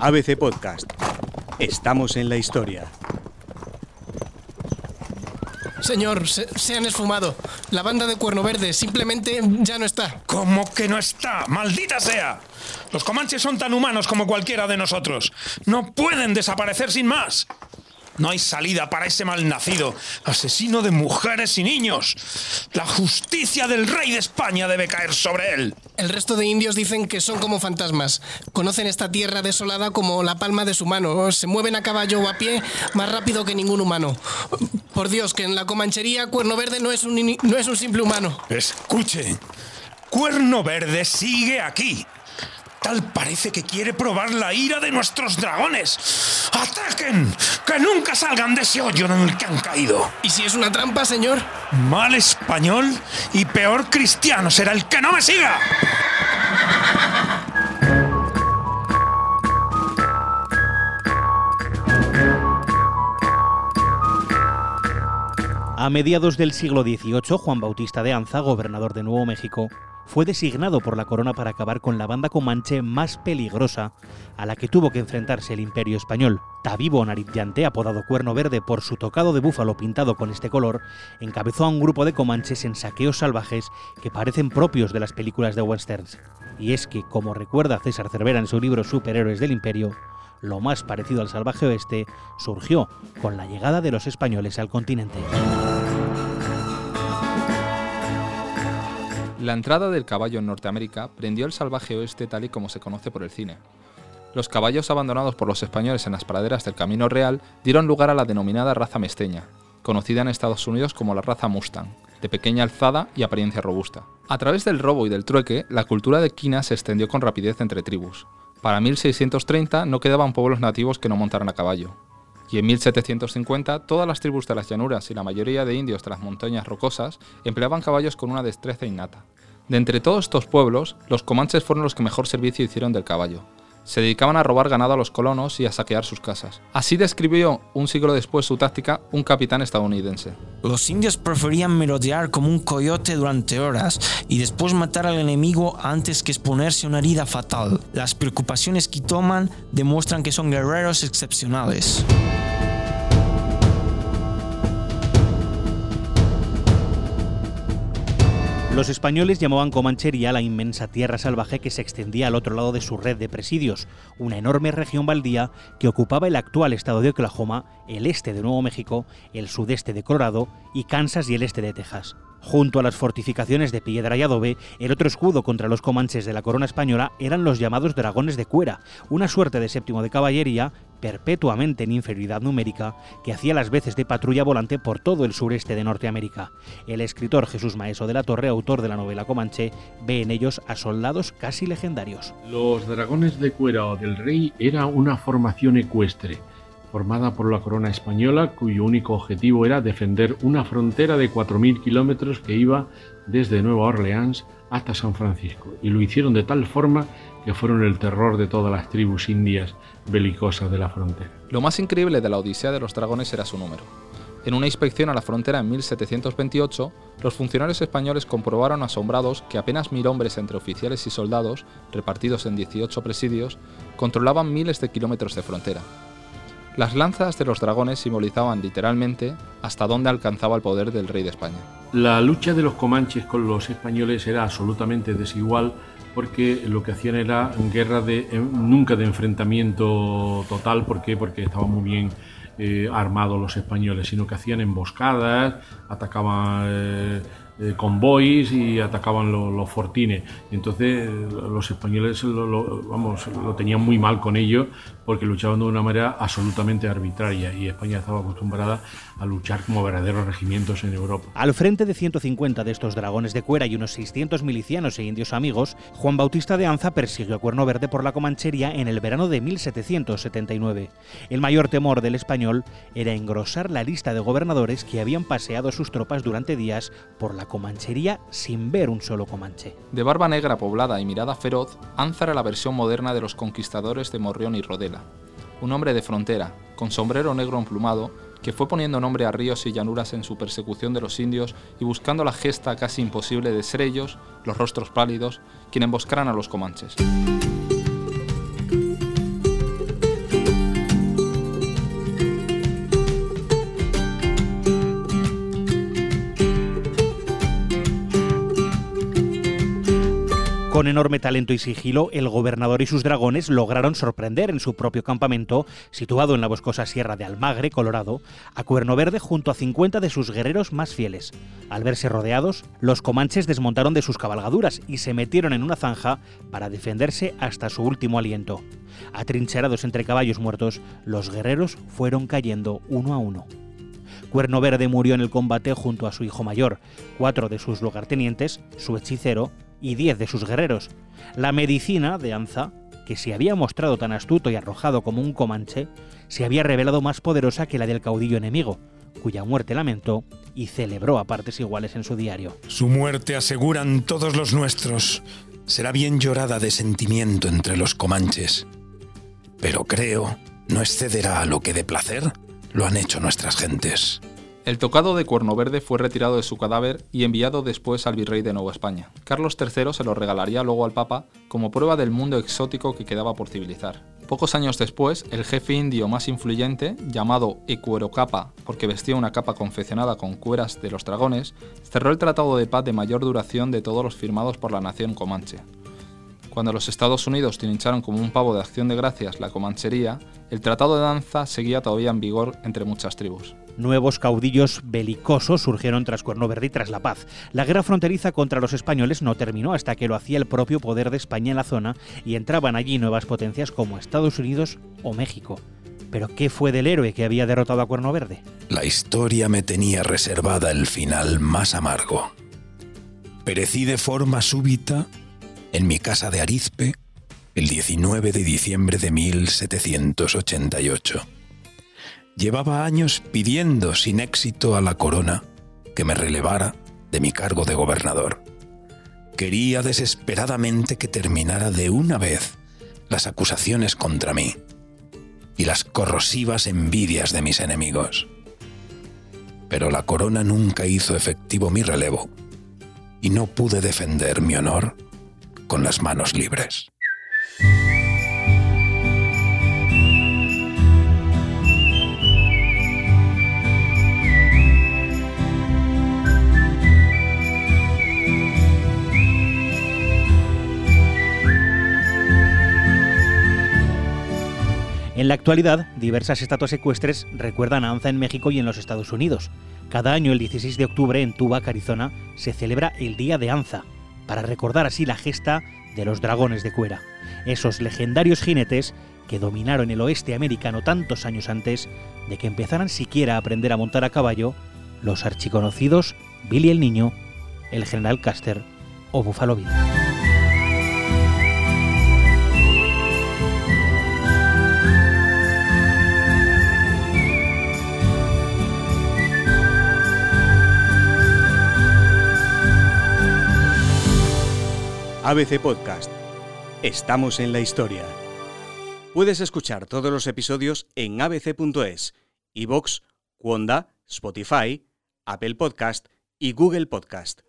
ABC Podcast. Estamos en la historia. Señor, se, se, han esfumado. La banda de Cuerno Verde simplemente ya no está. ¿Cómo que no está? ¡Maldita sea! Los comanches son tan humanos como cualquiera de nosotros. No pueden desaparecer sin más. No hay salida para ese malnacido, asesino de mujeres y niños. La justicia del rey de España debe caer sobre él. El resto de indios dicen que son como fantasmas. Conocen esta tierra desolada como la palma de su mano. Se mueven a caballo o a pie más rápido que ningún humano. Por Dios, que en la comanchería Cuerno Verde no es un, no es un simple humano. Escuche, Cuerno Verde sigue aquí. Tal parece que quiere probar la ira de nuestros dragones. ¡Ataquen! ¡Que nunca salgan de ese hoyo en el que han caído! ¿Y si es una trampa, señor? Mal español y peor cristiano será el que no me siga. A mediados del siglo XVIII, Juan Bautista de Anza, gobernador de Nuevo México, fue designado por la corona para acabar con la banda comanche más peligrosa a la que tuvo que enfrentarse el imperio español. Tabibo Narizyante, apodado Cuerno Verde por su tocado de búfalo pintado con este color, encabezó a un grupo de comanches en saqueos salvajes que parecen propios de las películas de westerns. Y es que, como recuerda César Cervera en su libro Superhéroes del Imperio, lo más parecido al salvaje oeste surgió con la llegada de los españoles al continente. La entrada del caballo en Norteamérica prendió el salvaje oeste tal y como se conoce por el cine. Los caballos abandonados por los españoles en las praderas del Camino Real dieron lugar a la denominada raza mesteña, conocida en Estados Unidos como la raza Mustang, de pequeña alzada y apariencia robusta. A través del robo y del trueque, la cultura de quina se extendió con rapidez entre tribus. Para 1630 no quedaban pueblos nativos que no montaran a caballo. Y en 1750 todas las tribus de las llanuras y la mayoría de indios de las montañas rocosas empleaban caballos con una destreza innata. De entre todos estos pueblos, los comanches fueron los que mejor servicio hicieron del caballo. Se dedicaban a robar ganado a los colonos y a saquear sus casas. Así describió un siglo después su táctica un capitán estadounidense. Los indios preferían merodear como un coyote durante horas y después matar al enemigo antes que exponerse a una herida fatal. Las preocupaciones que toman demuestran que son guerreros excepcionales. Los españoles llamaban Comanchería la inmensa tierra salvaje que se extendía al otro lado de su red de presidios, una enorme región baldía que ocupaba el actual estado de Oklahoma, el este de Nuevo México, el sudeste de Colorado y Kansas y el este de Texas. Junto a las fortificaciones de piedra y adobe, el otro escudo contra los comanches de la corona española eran los llamados dragones de cuera, una suerte de séptimo de caballería perpetuamente en inferioridad numérica que hacía las veces de patrulla volante por todo el sureste de Norteamérica. El escritor Jesús Maeso de la Torre, autor de la novela Comanche, ve en ellos a soldados casi legendarios. Los dragones de cuera del rey era una formación ecuestre formada por la corona española, cuyo único objetivo era defender una frontera de 4.000 kilómetros que iba desde Nueva Orleans hasta San Francisco, y lo hicieron de tal forma que fueron el terror de todas las tribus indias belicosas de la frontera. Lo más increíble de la Odisea de los Dragones era su número. En una inspección a la frontera en 1728, los funcionarios españoles comprobaron asombrados que apenas mil hombres entre oficiales y soldados, repartidos en 18 presidios, controlaban miles de kilómetros de frontera, las lanzas de los dragones simbolizaban literalmente hasta dónde alcanzaba el poder del rey de España. La lucha de los comanches con los españoles era absolutamente desigual porque lo que hacían era guerra de nunca de enfrentamiento total, ¿por qué? Porque estaban muy bien eh, armados los españoles, sino que hacían emboscadas, atacaban eh, eh, convoys y atacaban los fortines. Entonces los españoles lo, vamos, lo tenían muy mal con ello porque luchaban de una manera absolutamente arbitraria y España estaba acostumbrada a luchar como verdaderos regimientos en Europa. Al frente de 150 de estos dragones de cuera y unos 600 milicianos e indios amigos, Juan Bautista de Anza persiguió a Cuerno Verde por la Comanchería en el verano de 1779. El mayor temor del español era engrosar la lista de gobernadores que habían paseado sus tropas durante días por la Comanchería sin ver un solo comanche. De barba negra poblada y mirada feroz, Anza era la versión moderna de los conquistadores de Morrión y Rodela. Un hombre de frontera, con sombrero negro emplumado, que fue poniendo nombre a ríos y llanuras en su persecución de los indios y buscando la gesta casi imposible de ser ellos, los rostros pálidos, quien emboscaran a los comanches. Con enorme talento y sigilo, el gobernador y sus dragones lograron sorprender en su propio campamento, situado en la boscosa sierra de Almagre, Colorado, a Cuerno Verde junto a 50 de sus guerreros más fieles. Al verse rodeados, los comanches desmontaron de sus cabalgaduras y se metieron en una zanja para defenderse hasta su último aliento. Atrincherados entre caballos muertos, los guerreros fueron cayendo uno a uno. Cuerno Verde murió en el combate junto a su hijo mayor, cuatro de sus lugartenientes, su hechicero, y diez de sus guerreros. La medicina de Anza, que se había mostrado tan astuto y arrojado como un comanche, se había revelado más poderosa que la del caudillo enemigo, cuya muerte lamentó y celebró a partes iguales en su diario. Su muerte aseguran todos los nuestros. Será bien llorada de sentimiento entre los comanches. Pero creo no excederá a lo que de placer lo han hecho nuestras gentes. El tocado de Cuerno Verde fue retirado de su cadáver y enviado después al virrey de Nueva España. Carlos III se lo regalaría luego al Papa como prueba del mundo exótico que quedaba por civilizar. Pocos años después, el jefe indio más influyente, llamado Ecuerocapa, porque vestía una capa confeccionada con cueras de los dragones, cerró el tratado de paz de mayor duración de todos los firmados por la nación comanche. Cuando los Estados Unidos trincharon como un pavo de acción de gracias la comanchería, el tratado de danza seguía todavía en vigor entre muchas tribus. Nuevos caudillos belicosos surgieron tras Cuerno Verde y tras la paz. La guerra fronteriza contra los españoles no terminó hasta que lo hacía el propio poder de España en la zona y entraban allí nuevas potencias como Estados Unidos o México. Pero ¿qué fue del héroe que había derrotado a Cuerno Verde? La historia me tenía reservada el final más amargo. Perecí de forma súbita en mi casa de Arizpe el 19 de diciembre de 1788. Llevaba años pidiendo sin éxito a la corona que me relevara de mi cargo de gobernador. Quería desesperadamente que terminara de una vez las acusaciones contra mí y las corrosivas envidias de mis enemigos. Pero la corona nunca hizo efectivo mi relevo y no pude defender mi honor con las manos libres. En la actualidad, diversas estatuas ecuestres recuerdan a Anza en México y en los Estados Unidos. Cada año, el 16 de octubre, en Tubac, Arizona, se celebra el Día de Anza, para recordar así la gesta de los dragones de cuera, esos legendarios jinetes que dominaron el oeste americano tantos años antes de que empezaran siquiera a aprender a montar a caballo los archiconocidos Billy el Niño, el General Custer o Buffalo Bill. ABC Podcast. Estamos en la historia. Puedes escuchar todos los episodios en abc.es, iVoox, Wanda, Spotify, Apple Podcast y Google Podcast.